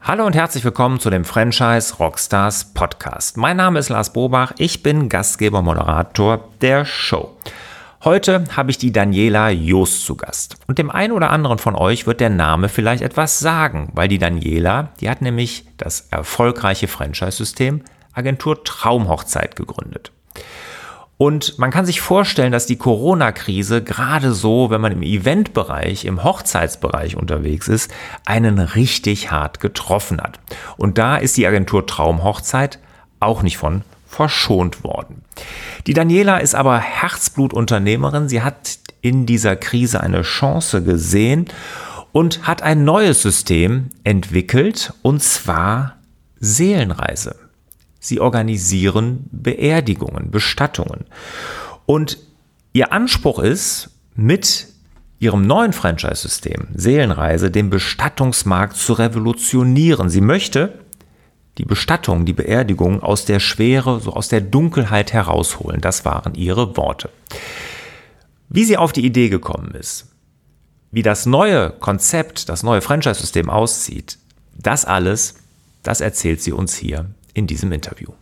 Hallo und herzlich willkommen zu dem Franchise Rockstars Podcast. Mein Name ist Lars Bobach, ich bin Gastgeber Moderator der Show. Heute habe ich die Daniela Joost zu Gast. Und dem einen oder anderen von euch wird der Name vielleicht etwas sagen, weil die Daniela, die hat nämlich das erfolgreiche Franchise-System Agentur Traumhochzeit gegründet. Und man kann sich vorstellen, dass die Corona-Krise gerade so, wenn man im Eventbereich, im Hochzeitsbereich unterwegs ist, einen richtig hart getroffen hat. Und da ist die Agentur Traumhochzeit auch nicht von verschont worden. Die Daniela ist aber Herzblutunternehmerin. Sie hat in dieser Krise eine Chance gesehen und hat ein neues System entwickelt, und zwar Seelenreise. Sie organisieren Beerdigungen, Bestattungen. Und ihr Anspruch ist, mit ihrem neuen Franchise-System Seelenreise den Bestattungsmarkt zu revolutionieren. Sie möchte die Bestattung, die Beerdigung aus der Schwere, so aus der Dunkelheit herausholen. Das waren ihre Worte. Wie sie auf die Idee gekommen ist, wie das neue Konzept, das neue Franchise-System aussieht, das alles, das erzählt sie uns hier in diesem Interview.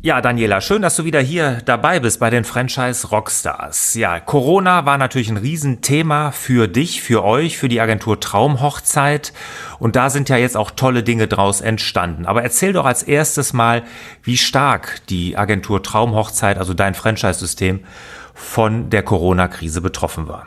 Ja, Daniela, schön, dass du wieder hier dabei bist bei den Franchise Rockstars. Ja, Corona war natürlich ein Riesenthema für dich, für euch, für die Agentur Traumhochzeit. Und da sind ja jetzt auch tolle Dinge draus entstanden. Aber erzähl doch als erstes mal, wie stark die Agentur Traumhochzeit, also dein Franchise-System, von der Corona-Krise betroffen war.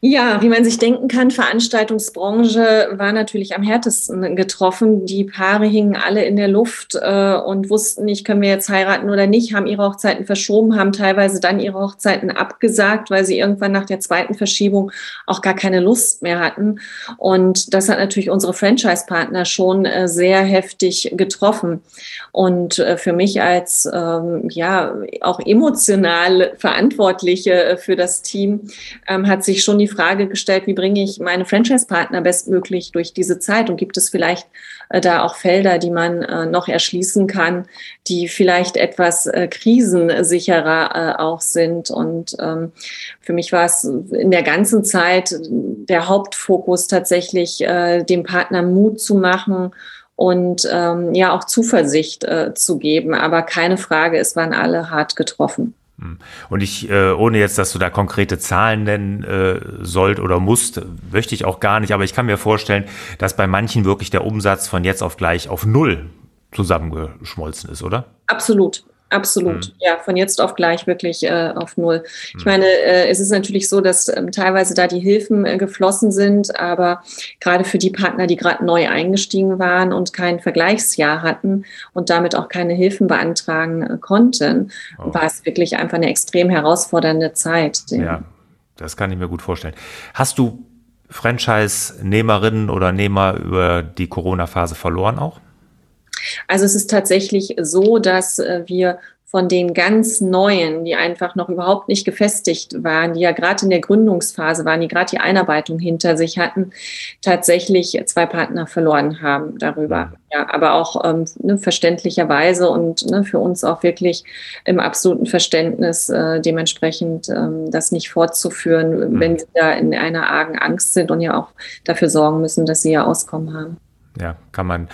Ja, wie man sich denken kann, Veranstaltungsbranche war natürlich am härtesten getroffen. Die Paare hingen alle in der Luft äh, und wussten nicht, können wir jetzt heiraten oder nicht, haben ihre Hochzeiten verschoben, haben teilweise dann ihre Hochzeiten abgesagt, weil sie irgendwann nach der zweiten Verschiebung auch gar keine Lust mehr hatten. Und das hat natürlich unsere Franchise-Partner schon äh, sehr heftig getroffen. Und äh, für mich als ähm, ja auch emotional Verantwortliche äh, für das Team ähm, hat sich schon die die Frage gestellt, wie bringe ich meine Franchise-Partner bestmöglich durch diese Zeit und gibt es vielleicht äh, da auch Felder, die man äh, noch erschließen kann, die vielleicht etwas äh, krisensicherer äh, auch sind. Und ähm, für mich war es in der ganzen Zeit der Hauptfokus tatsächlich, äh, dem Partner Mut zu machen und ähm, ja auch Zuversicht äh, zu geben. Aber keine Frage, es waren alle hart getroffen. Hm. Und ich, äh, ohne jetzt, dass du da konkrete Zahlen nennen äh, sollt oder musst, möchte ich auch gar nicht, aber ich kann mir vorstellen, dass bei manchen wirklich der Umsatz von jetzt auf gleich auf null zusammengeschmolzen ist, oder? Absolut. Absolut, mhm. ja, von jetzt auf gleich wirklich äh, auf Null. Ich mhm. meine, äh, es ist natürlich so, dass ähm, teilweise da die Hilfen äh, geflossen sind, aber gerade für die Partner, die gerade neu eingestiegen waren und kein Vergleichsjahr hatten und damit auch keine Hilfen beantragen äh, konnten, oh. war es wirklich einfach eine extrem herausfordernde Zeit. Ja. ja, das kann ich mir gut vorstellen. Hast du Franchise-Nehmerinnen oder Nehmer über die Corona-Phase verloren auch? Also es ist tatsächlich so, dass äh, wir von den ganz Neuen, die einfach noch überhaupt nicht gefestigt waren, die ja gerade in der Gründungsphase waren, die gerade die Einarbeitung hinter sich hatten, tatsächlich zwei Partner verloren haben darüber. Mhm. Ja, aber auch ähm, ne, verständlicherweise und ne, für uns auch wirklich im absoluten Verständnis äh, dementsprechend ähm, das nicht fortzuführen, mhm. wenn sie da in einer argen Angst sind und ja auch dafür sorgen müssen, dass sie ja Auskommen haben. Ja, kann man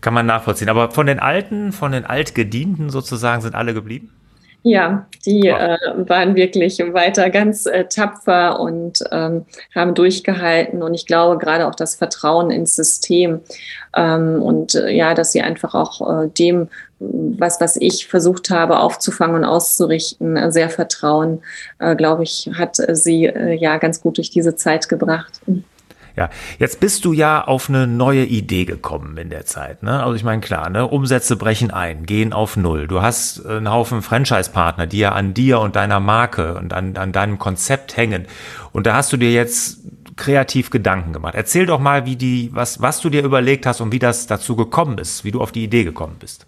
kann man nachvollziehen. Aber von den Alten, von den Altgedienten sozusagen, sind alle geblieben? Ja, die äh, waren wirklich weiter ganz äh, tapfer und ähm, haben durchgehalten. Und ich glaube gerade auch das Vertrauen ins System ähm, und äh, ja, dass sie einfach auch äh, dem, was, was ich versucht habe aufzufangen und auszurichten, äh, sehr vertrauen, äh, glaube ich, hat sie ja ganz gut durch diese Zeit gebracht. Ja, jetzt bist du ja auf eine neue Idee gekommen in der Zeit. Ne? Also ich meine, klar, ne? Umsätze brechen ein, gehen auf Null. Du hast einen Haufen Franchise-Partner, die ja an dir und deiner Marke und an, an deinem Konzept hängen. Und da hast du dir jetzt kreativ Gedanken gemacht. Erzähl doch mal, wie die, was, was du dir überlegt hast und wie das dazu gekommen ist, wie du auf die Idee gekommen bist.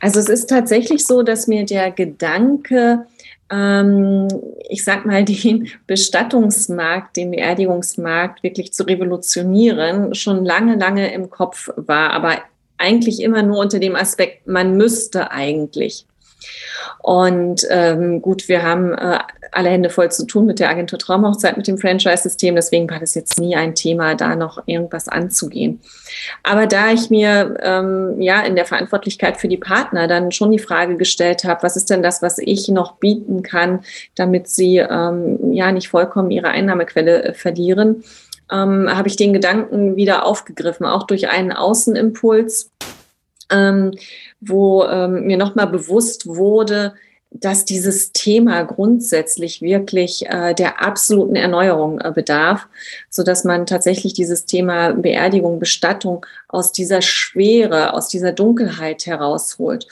Also es ist tatsächlich so, dass mir der Gedanke ähm, ich sag mal, den Bestattungsmarkt, den Beerdigungsmarkt wirklich zu revolutionieren, schon lange, lange im Kopf war, aber eigentlich immer nur unter dem Aspekt, man müsste eigentlich. Und ähm, gut, wir haben äh, alle Hände voll zu tun mit der Agentur Traumhochzeit, mit dem Franchise-System. Deswegen war das jetzt nie ein Thema, da noch irgendwas anzugehen. Aber da ich mir ähm, ja in der Verantwortlichkeit für die Partner dann schon die Frage gestellt habe, was ist denn das, was ich noch bieten kann, damit sie ähm, ja nicht vollkommen ihre Einnahmequelle äh, verlieren, ähm, habe ich den Gedanken wieder aufgegriffen, auch durch einen Außenimpuls ähm, wo ähm, mir nochmal bewusst wurde, dass dieses Thema grundsätzlich wirklich äh, der absoluten Erneuerung äh, bedarf, so dass man tatsächlich dieses Thema Beerdigung, Bestattung aus dieser Schwere, aus dieser Dunkelheit herausholt.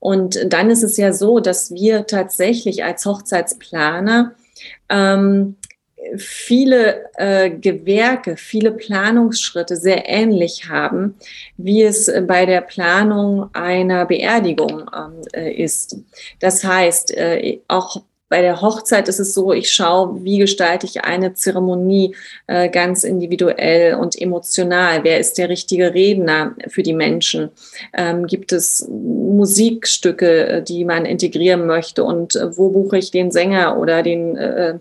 Und dann ist es ja so, dass wir tatsächlich als Hochzeitsplaner ähm, viele äh, Gewerke, viele Planungsschritte sehr ähnlich haben, wie es bei der Planung einer Beerdigung ähm, äh, ist. Das heißt, äh, auch bei der Hochzeit ist es so, ich schaue, wie gestalte ich eine Zeremonie äh, ganz individuell und emotional. Wer ist der richtige Redner für die Menschen? Ähm, gibt es Musikstücke, äh, die man integrieren möchte? Und äh, wo buche ich den Sänger oder den äh,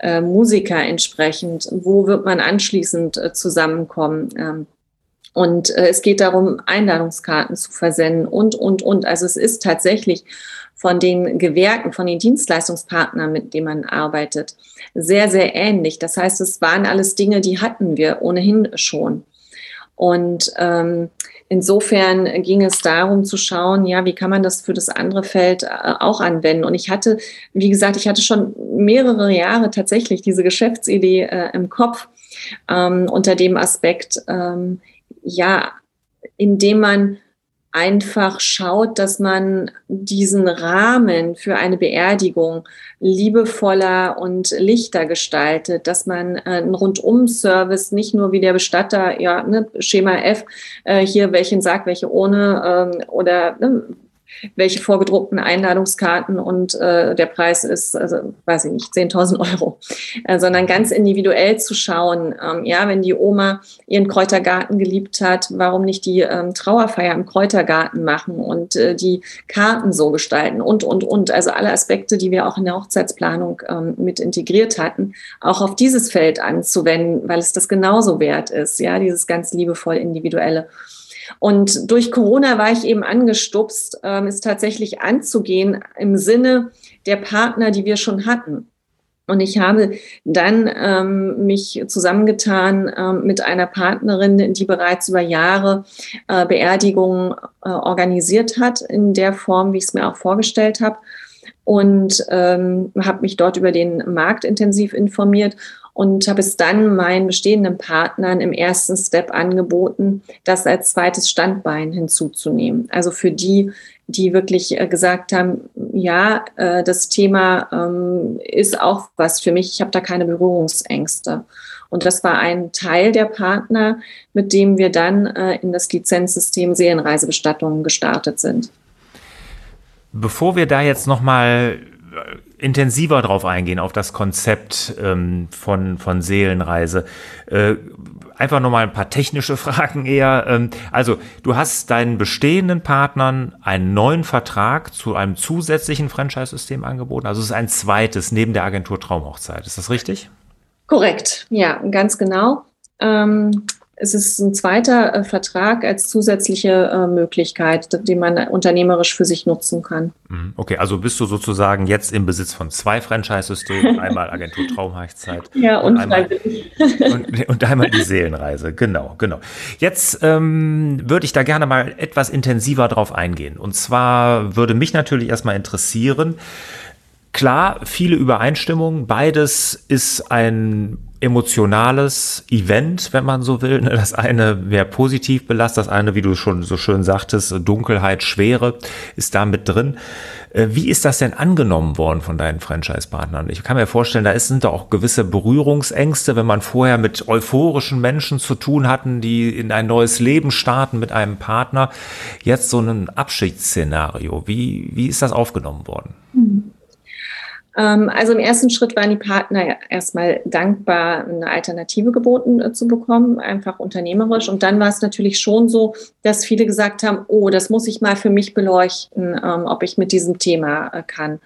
äh, Musiker entsprechend? Wo wird man anschließend äh, zusammenkommen? Ähm, und es geht darum, Einladungskarten zu versenden und, und, und. Also es ist tatsächlich von den Gewerken, von den Dienstleistungspartnern, mit denen man arbeitet, sehr, sehr ähnlich. Das heißt, es waren alles Dinge, die hatten wir ohnehin schon. Und ähm, insofern ging es darum zu schauen, ja, wie kann man das für das andere Feld äh, auch anwenden? Und ich hatte, wie gesagt, ich hatte schon mehrere Jahre tatsächlich diese Geschäftsidee äh, im Kopf ähm, unter dem Aspekt, ähm, ja, indem man einfach schaut, dass man diesen Rahmen für eine Beerdigung liebevoller und lichter gestaltet, dass man äh, einen Rundum-Service nicht nur wie der Bestatter, ja, ne, Schema F, äh, hier welchen sagt, welche ohne ähm, oder ne, welche vorgedruckten Einladungskarten und äh, der Preis ist, also weiß ich nicht, 10.000 Euro, äh, sondern ganz individuell zu schauen, ähm, ja, wenn die Oma ihren Kräutergarten geliebt hat, warum nicht die ähm, Trauerfeier im Kräutergarten machen und äh, die Karten so gestalten und, und, und. Also alle Aspekte, die wir auch in der Hochzeitsplanung ähm, mit integriert hatten, auch auf dieses Feld anzuwenden, weil es das genauso wert ist, ja, dieses ganz liebevoll individuelle. Und durch Corona war ich eben angestupst, ähm, es tatsächlich anzugehen im Sinne der Partner, die wir schon hatten. Und ich habe dann ähm, mich zusammengetan ähm, mit einer Partnerin, die bereits über Jahre äh, Beerdigungen äh, organisiert hat, in der Form, wie ich es mir auch vorgestellt habe. Und ähm, habe mich dort über den Markt intensiv informiert und habe es dann meinen bestehenden Partnern im ersten Step angeboten, das als zweites Standbein hinzuzunehmen. Also für die, die wirklich äh, gesagt haben, ja, äh, das Thema ähm, ist auch was für mich, ich habe da keine Berührungsängste. Und das war ein Teil der Partner, mit dem wir dann äh, in das Lizenzsystem Seelenreisebestattungen gestartet sind. Bevor wir da jetzt nochmal intensiver drauf eingehen, auf das Konzept ähm, von, von Seelenreise. Äh, einfach nochmal ein paar technische Fragen eher. Ähm, also, du hast deinen bestehenden Partnern einen neuen Vertrag zu einem zusätzlichen Franchise-System angeboten. Also, es ist ein zweites neben der Agentur Traumhochzeit. Ist das richtig? Korrekt, ja, ganz genau. Ähm, es ist ein zweiter äh, Vertrag als zusätzliche äh, Möglichkeit, den man unternehmerisch für sich nutzen kann. Mhm. Okay, also bist du sozusagen jetzt im Besitz von zwei Franchise-Systemen, einmal Agentur Traumheichzeit ja, und, und, einmal, und, und, einmal die Seelenreise. Genau, genau. Jetzt ähm, würde ich da gerne mal etwas intensiver drauf eingehen. Und zwar würde mich natürlich erstmal interessieren, Klar, viele Übereinstimmungen. Beides ist ein emotionales Event, wenn man so will. Das eine mehr positiv belastet, das eine, wie du schon so schön sagtest, Dunkelheit, Schwere ist da mit drin. Äh, wie ist das denn angenommen worden von deinen Franchise-Partnern? Ich kann mir vorstellen, da sind da auch gewisse Berührungsängste, wenn man vorher mit euphorischen Menschen zu tun hatten, die in ein neues Leben starten mit einem Partner. Jetzt so ein Abschiedsszenario. Wie, wie ist das aufgenommen worden? Ähm, also im ersten Schritt waren die Partner erstmal dankbar, eine Alternative geboten äh, zu bekommen, einfach unternehmerisch. Und dann war es natürlich schon so, dass viele gesagt haben, oh, das muss ich mal für mich beleuchten, ähm, ob ich mit diesem Thema äh, kann.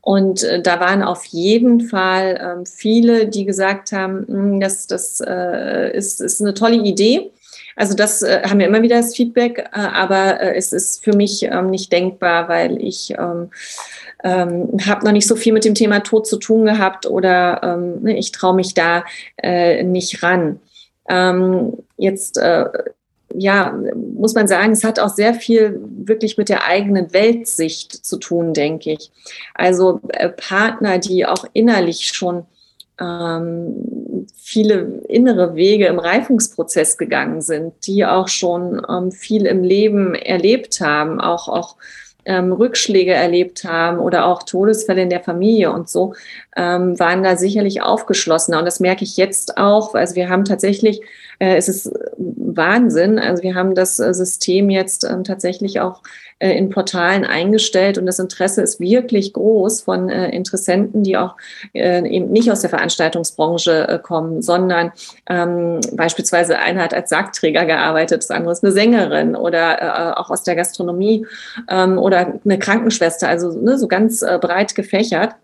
Und äh, da waren auf jeden Fall ähm, viele, die gesagt haben, hm, das, das ist, ist eine tolle Idee. Also das äh, haben wir immer wieder das Feedback, äh, aber äh, es ist für mich ähm, nicht denkbar, weil ich ähm, ähm, habe noch nicht so viel mit dem Thema Tod zu tun gehabt oder ähm, ne, ich traue mich da äh, nicht ran. Ähm, jetzt äh, ja, muss man sagen, es hat auch sehr viel wirklich mit der eigenen Weltsicht zu tun, denke ich. Also äh, Partner, die auch innerlich schon ähm, viele innere Wege im Reifungsprozess gegangen sind, die auch schon ähm, viel im Leben erlebt haben, auch, auch ähm, Rückschläge erlebt haben oder auch Todesfälle in der Familie und so, ähm, waren da sicherlich aufgeschlossener. Und das merke ich jetzt auch. Also wir haben tatsächlich, es ist Wahnsinn. Also wir haben das äh, System jetzt ähm, tatsächlich auch äh, in Portalen eingestellt und das Interesse ist wirklich groß von äh, Interessenten, die auch äh, eben nicht aus der Veranstaltungsbranche äh, kommen, sondern ähm, beispielsweise einer hat als Sargträger gearbeitet, das andere ist eine Sängerin oder äh, auch aus der Gastronomie ähm, oder eine Krankenschwester, also ne, so ganz äh, breit gefächert.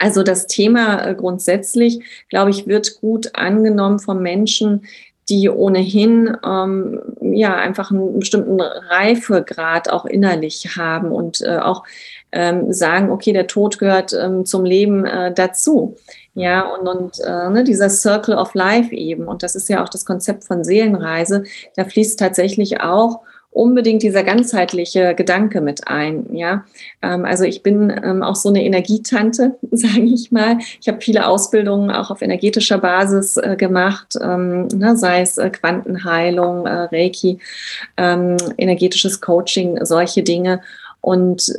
Also das Thema grundsätzlich, glaube ich, wird gut angenommen von Menschen, die ohnehin ähm, ja einfach einen bestimmten Reifegrad auch innerlich haben und äh, auch ähm, sagen, okay, der Tod gehört ähm, zum Leben äh, dazu. Ja, und, und äh, ne, dieser Circle of Life eben. Und das ist ja auch das Konzept von Seelenreise. Da fließt tatsächlich auch unbedingt dieser ganzheitliche Gedanke mit ein. Ja, ähm, also ich bin ähm, auch so eine Energietante, sage ich mal. Ich habe viele Ausbildungen auch auf energetischer Basis äh, gemacht, ähm, ne, sei es äh, Quantenheilung, äh, Reiki, ähm, energetisches Coaching, solche Dinge. Und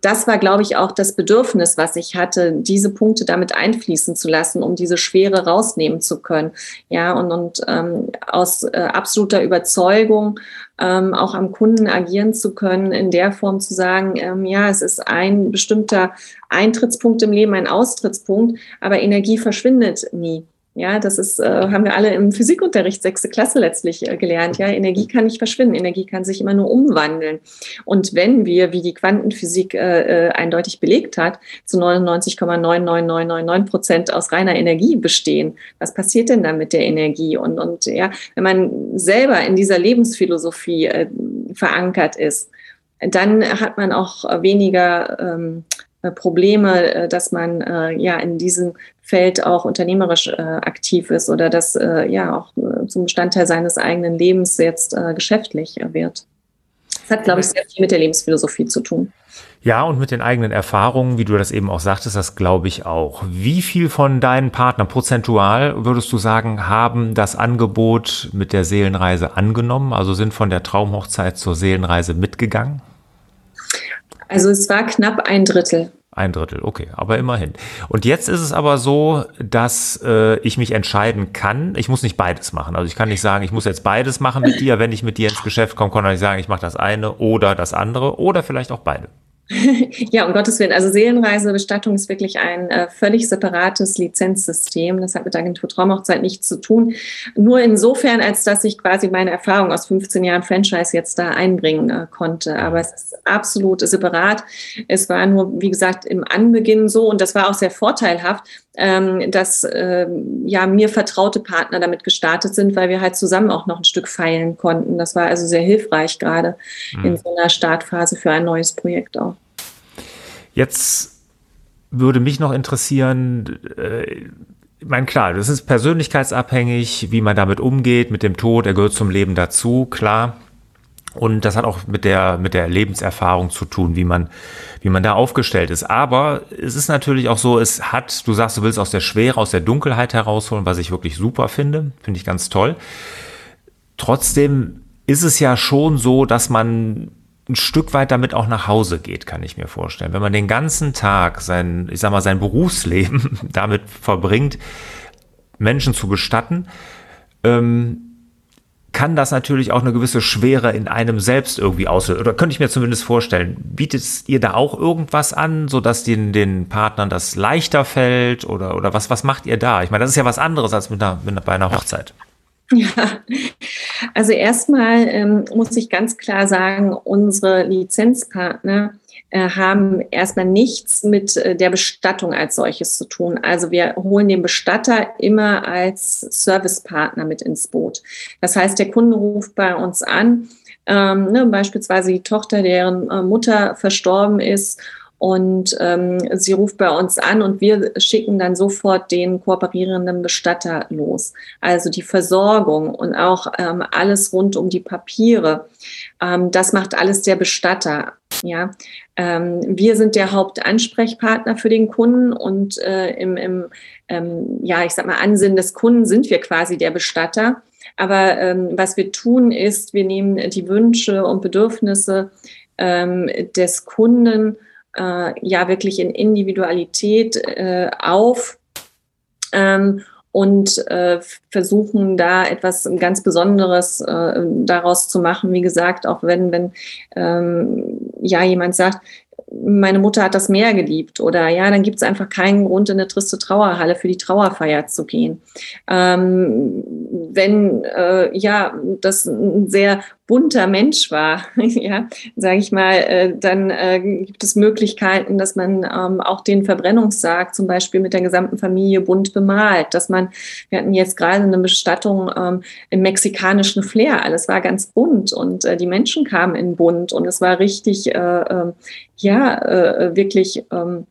das war, glaube ich, auch das Bedürfnis, was ich hatte, diese Punkte damit einfließen zu lassen, um diese Schwere rausnehmen zu können. Ja, und, und ähm, aus äh, absoluter Überzeugung ähm, auch am Kunden agieren zu können, in der Form zu sagen, ähm, ja, es ist ein bestimmter Eintrittspunkt im Leben, ein Austrittspunkt, aber Energie verschwindet nie. Ja, das ist, äh, haben wir alle im Physikunterricht sechste Klasse letztlich äh, gelernt. Ja, Energie kann nicht verschwinden, Energie kann sich immer nur umwandeln. Und wenn wir, wie die Quantenphysik äh, äh eindeutig belegt hat, zu 99,99999 Prozent aus reiner Energie bestehen, was passiert denn dann mit der Energie? Und, und ja, wenn man selber in dieser Lebensphilosophie äh, verankert ist, dann hat man auch weniger ähm, äh, Probleme, äh, dass man äh, ja in diesem Feld auch unternehmerisch äh, aktiv ist oder dass äh, ja auch äh, zum Bestandteil seines eigenen Lebens jetzt geschäftlich wird. Das hat, glaube ich, sehr viel mit der Lebensphilosophie zu tun. Ja, und mit den eigenen Erfahrungen, wie du das eben auch sagtest, das glaube ich auch. Wie viel von deinen Partnern prozentual würdest du sagen, haben das Angebot mit der Seelenreise angenommen, also sind von der Traumhochzeit zur Seelenreise mitgegangen? Also es war knapp ein Drittel. Ein Drittel, okay, aber immerhin. Und jetzt ist es aber so, dass äh, ich mich entscheiden kann. Ich muss nicht beides machen. Also ich kann nicht sagen, ich muss jetzt beides machen mit dir. Wenn ich mit dir ins Geschäft komme, kann ich sagen, ich mache das eine oder das andere oder vielleicht auch beide. Ja, um Gottes Willen. Also Seelenreisebestattung ist wirklich ein äh, völlig separates Lizenzsystem. Das hat mit Agentur Traumhochzeit nichts zu tun. Nur insofern, als dass ich quasi meine Erfahrung aus 15 Jahren Franchise jetzt da einbringen äh, konnte. Aber es ist absolut separat. Es war nur, wie gesagt, im Anbeginn so und das war auch sehr vorteilhaft, ähm, dass äh, ja mir vertraute Partner damit gestartet sind, weil wir halt zusammen auch noch ein Stück feilen konnten. Das war also sehr hilfreich gerade mhm. in so einer Startphase für ein neues Projekt auch. Jetzt würde mich noch interessieren, äh, ich meine, klar, das ist persönlichkeitsabhängig, wie man damit umgeht, mit dem Tod, er gehört zum Leben dazu, klar. Und das hat auch mit der, mit der Lebenserfahrung zu tun, wie man, wie man da aufgestellt ist. Aber es ist natürlich auch so, es hat, du sagst, du willst aus der Schwere, aus der Dunkelheit herausholen, was ich wirklich super finde. Finde ich ganz toll. Trotzdem ist es ja schon so, dass man ein Stück weit damit auch nach Hause geht, kann ich mir vorstellen. Wenn man den ganzen Tag sein, ich sag mal, sein Berufsleben damit verbringt, Menschen zu bestatten, ähm, kann das natürlich auch eine gewisse Schwere in einem selbst irgendwie auslösen. Oder könnte ich mir zumindest vorstellen. Bietet ihr da auch irgendwas an, sodass den, den Partnern das leichter fällt? Oder, oder was, was macht ihr da? Ich meine, das ist ja was anderes als mit einer, mit, bei einer Hochzeit. Ja, also erstmal ähm, muss ich ganz klar sagen, unsere Lizenzpartner äh, haben erstmal nichts mit äh, der Bestattung als solches zu tun. Also wir holen den Bestatter immer als Servicepartner mit ins Boot. Das heißt, der Kunde ruft bei uns an, ähm, ne, beispielsweise die Tochter, deren äh, Mutter verstorben ist und ähm, sie ruft bei uns an und wir schicken dann sofort den kooperierenden Bestatter los. Also die Versorgung und auch ähm, alles rund um die Papiere, ähm, das macht alles der Bestatter. Ja, ähm, wir sind der Hauptansprechpartner für den Kunden und äh, im, im ähm, ja, ich sag mal, Ansinnen des Kunden sind wir quasi der Bestatter. Aber ähm, was wir tun ist, wir nehmen die Wünsche und Bedürfnisse ähm, des Kunden äh, ja wirklich in Individualität äh, auf ähm, und äh, versuchen da etwas ganz Besonderes äh, daraus zu machen. Wie gesagt, auch wenn, wenn ähm, ja jemand sagt, meine Mutter hat das Meer geliebt oder ja, dann gibt es einfach keinen Grund, in eine triste Trauerhalle für die Trauerfeier zu gehen. Ähm, wenn äh, ja das ein sehr bunter Mensch war, ja, sage ich mal, äh, dann äh, gibt es Möglichkeiten, dass man ähm, auch den Verbrennungssarg zum Beispiel mit der gesamten Familie bunt bemalt, dass man, wir hatten jetzt gerade eine Bestattung ähm, im mexikanischen Flair, alles war ganz bunt und äh, die Menschen kamen in bunt und es war richtig, äh, äh, ja, wirklich ähm,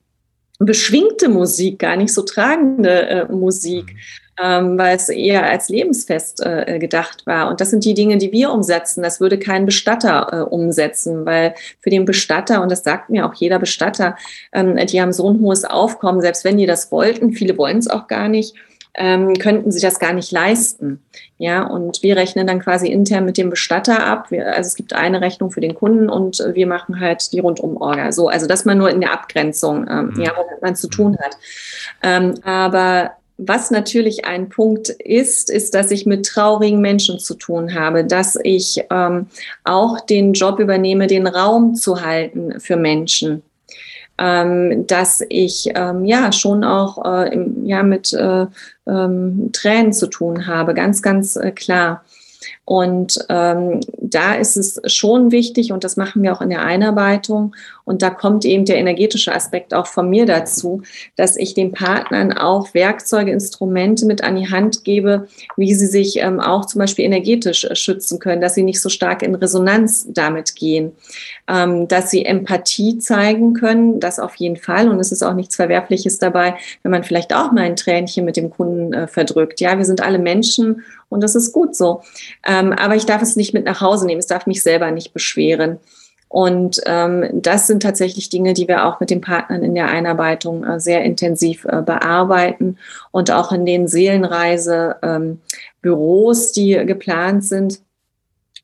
beschwingte Musik, gar nicht so tragende Musik. Ähm, weil es eher als Lebensfest äh, gedacht war. Und das sind die Dinge, die wir umsetzen. Das würde kein Bestatter äh, umsetzen, weil für den Bestatter, und das sagt mir auch jeder Bestatter, ähm, die haben so ein hohes Aufkommen, selbst wenn die das wollten, viele wollen es auch gar nicht, ähm, könnten sie das gar nicht leisten. Ja, und wir rechnen dann quasi intern mit dem Bestatter ab. Wir, also es gibt eine Rechnung für den Kunden und wir machen halt die Rundumorga. So, also das man nur in der Abgrenzung, ähm, mhm. ja, womit man zu tun hat. Ähm, aber was natürlich ein Punkt ist, ist, dass ich mit traurigen Menschen zu tun habe, dass ich ähm, auch den Job übernehme, den Raum zu halten für Menschen. Ähm, dass ich ähm, ja schon auch äh, im, ja, mit äh, ähm, Tränen zu tun habe, ganz, ganz äh, klar. Und ähm, da ist es schon wichtig, und das machen wir auch in der Einarbeitung, und da kommt eben der energetische Aspekt auch von mir dazu, dass ich den Partnern auch Werkzeuge, Instrumente mit an die Hand gebe, wie sie sich ähm, auch zum Beispiel energetisch äh, schützen können, dass sie nicht so stark in Resonanz damit gehen, ähm, dass sie Empathie zeigen können, das auf jeden Fall. Und es ist auch nichts Verwerfliches dabei, wenn man vielleicht auch mal ein Tränchen mit dem Kunden äh, verdrückt. Ja, wir sind alle Menschen und das ist gut so. Ähm, aber ich darf es nicht mit nach Hause nehmen. Es darf mich selber nicht beschweren. Und ähm, das sind tatsächlich Dinge, die wir auch mit den Partnern in der Einarbeitung äh, sehr intensiv äh, bearbeiten und auch in den Seelenreisebüros, ähm, die geplant sind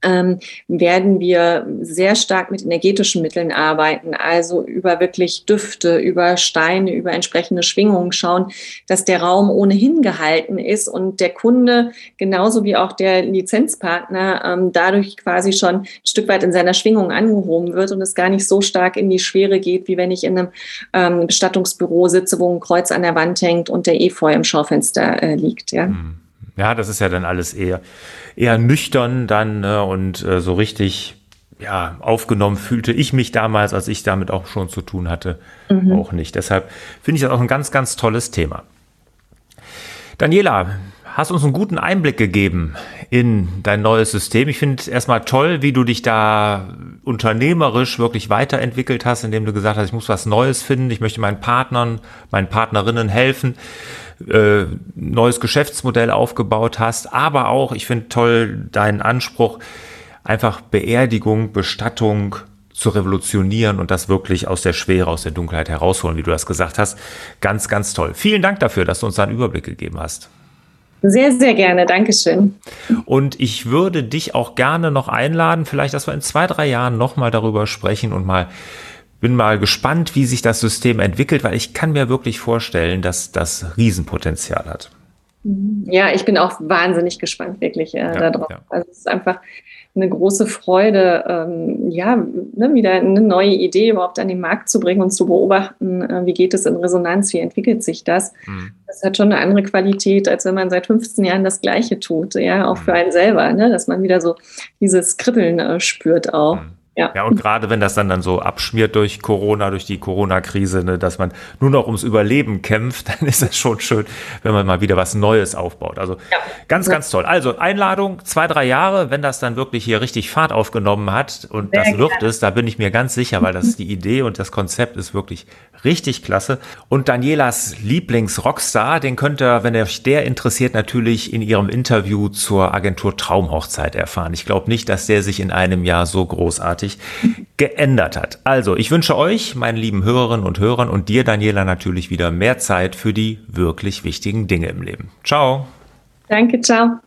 ähm, werden wir sehr stark mit energetischen Mitteln arbeiten, also über wirklich Düfte, über Steine, über entsprechende Schwingungen schauen, dass der Raum ohnehin gehalten ist und der Kunde genauso wie auch der Lizenzpartner ähm, dadurch quasi schon ein Stück weit in seiner Schwingung angehoben wird und es gar nicht so stark in die Schwere geht, wie wenn ich in einem ähm, Bestattungsbüro sitze, wo ein Kreuz an der Wand hängt und der Efeu im Schaufenster äh, liegt. Ja. Mhm. Ja, das ist ja dann alles eher, eher nüchtern dann ne, und äh, so richtig ja, aufgenommen fühlte ich mich damals, als ich damit auch schon zu tun hatte, mhm. auch nicht. Deshalb finde ich das auch ein ganz, ganz tolles Thema. Daniela, hast uns einen guten Einblick gegeben in dein neues System. Ich finde es erstmal toll, wie du dich da unternehmerisch wirklich weiterentwickelt hast, indem du gesagt hast, ich muss was Neues finden, ich möchte meinen Partnern, meinen Partnerinnen helfen äh, neues Geschäftsmodell aufgebaut hast, aber auch, ich finde toll deinen Anspruch, einfach Beerdigung, Bestattung zu revolutionieren und das wirklich aus der Schwere, aus der Dunkelheit herausholen, wie du das gesagt hast. Ganz, ganz toll. Vielen Dank dafür, dass du uns da einen Überblick gegeben hast. Sehr, sehr gerne. Dankeschön. Und ich würde dich auch gerne noch einladen, vielleicht, dass wir in zwei, drei Jahren nochmal darüber sprechen und mal bin mal gespannt, wie sich das System entwickelt, weil ich kann mir wirklich vorstellen, dass das Riesenpotenzial hat. Ja, ich bin auch wahnsinnig gespannt, wirklich äh, ja, darauf. Ja. Also es ist einfach eine große Freude, ähm, ja, ne, wieder eine neue Idee überhaupt an den Markt zu bringen und zu beobachten, äh, wie geht es in Resonanz, wie entwickelt sich das. Mhm. Das hat schon eine andere Qualität, als wenn man seit 15 Jahren das Gleiche tut, ja, auch für mhm. einen selber, ne, dass man wieder so dieses Kribbeln äh, spürt auch. Mhm. Ja. ja, und gerade wenn das dann, dann so abschmiert durch Corona, durch die Corona-Krise, ne, dass man nur noch ums Überleben kämpft, dann ist das schon schön, wenn man mal wieder was Neues aufbaut. Also ja. ganz, ganz toll. Also Einladung, zwei, drei Jahre, wenn das dann wirklich hier richtig Fahrt aufgenommen hat und Sehr das wird es, da bin ich mir ganz sicher, weil das ist die Idee und das Konzept ist wirklich richtig klasse. Und Danielas Lieblings-Rockstar, den könnt ihr, wenn euch der interessiert, natürlich in ihrem Interview zur Agentur Traumhochzeit erfahren. Ich glaube nicht, dass der sich in einem Jahr so großartig großartig geändert hat. Also, ich wünsche euch, meinen lieben Hörerinnen und Hörern und dir, Daniela, natürlich wieder mehr Zeit für die wirklich wichtigen Dinge im Leben. Ciao. Danke, ciao.